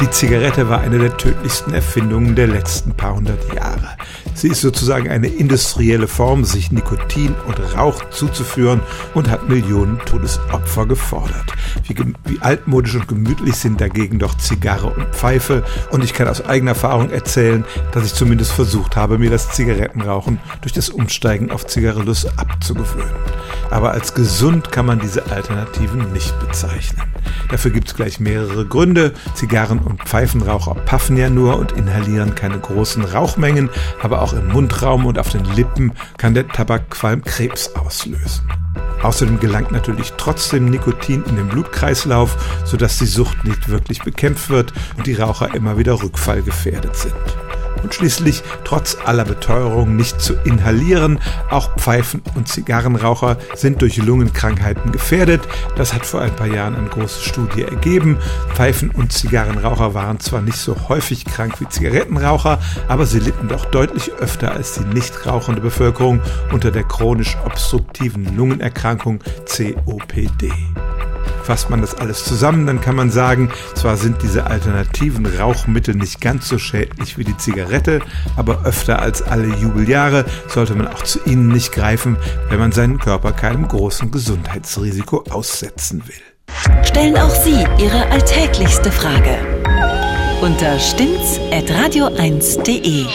Die Zigarette war eine der tödlichsten Erfindungen der letzten paar hundert Jahre. Sie ist sozusagen eine industrielle Form, sich Nikotin und Rauch zuzuführen und hat Millionen Todesopfer gefordert. Wie, wie, altmodisch und gemütlich sind dagegen doch Zigarre und Pfeife. Und ich kann aus eigener Erfahrung erzählen, dass ich zumindest versucht habe, mir das Zigarettenrauchen durch das Umsteigen auf Zigarellus abzugewöhnen. Aber als gesund kann man diese Alternativen nicht bezeichnen. Dafür gibt es gleich mehrere Gründe. Zigarren- und Pfeifenraucher paffen ja nur und inhalieren keine großen Rauchmengen, aber auch im Mundraum und auf den Lippen kann der Tabakqualm Krebs auslösen. Außerdem gelangt natürlich trotzdem Nikotin in den Blutkreislauf, sodass die Sucht nicht wirklich bekämpft wird und die Raucher immer wieder rückfallgefährdet sind und schließlich trotz aller Beteuerung nicht zu inhalieren. Auch Pfeifen- und Zigarrenraucher sind durch Lungenkrankheiten gefährdet. Das hat vor ein paar Jahren eine große Studie ergeben. Pfeifen- und Zigarrenraucher waren zwar nicht so häufig krank wie Zigarettenraucher, aber sie litten doch deutlich öfter als die nicht rauchende Bevölkerung unter der chronisch obstruktiven Lungenerkrankung COPD. Fasst man das alles zusammen, dann kann man sagen, zwar sind diese alternativen Rauchmittel nicht ganz so schädlich wie die Zigarette, aber öfter als alle Jubeljahre sollte man auch zu ihnen nicht greifen, wenn man seinen Körper keinem großen Gesundheitsrisiko aussetzen will. Stellen auch Sie Ihre alltäglichste Frage unter stimmt's at radio1.de.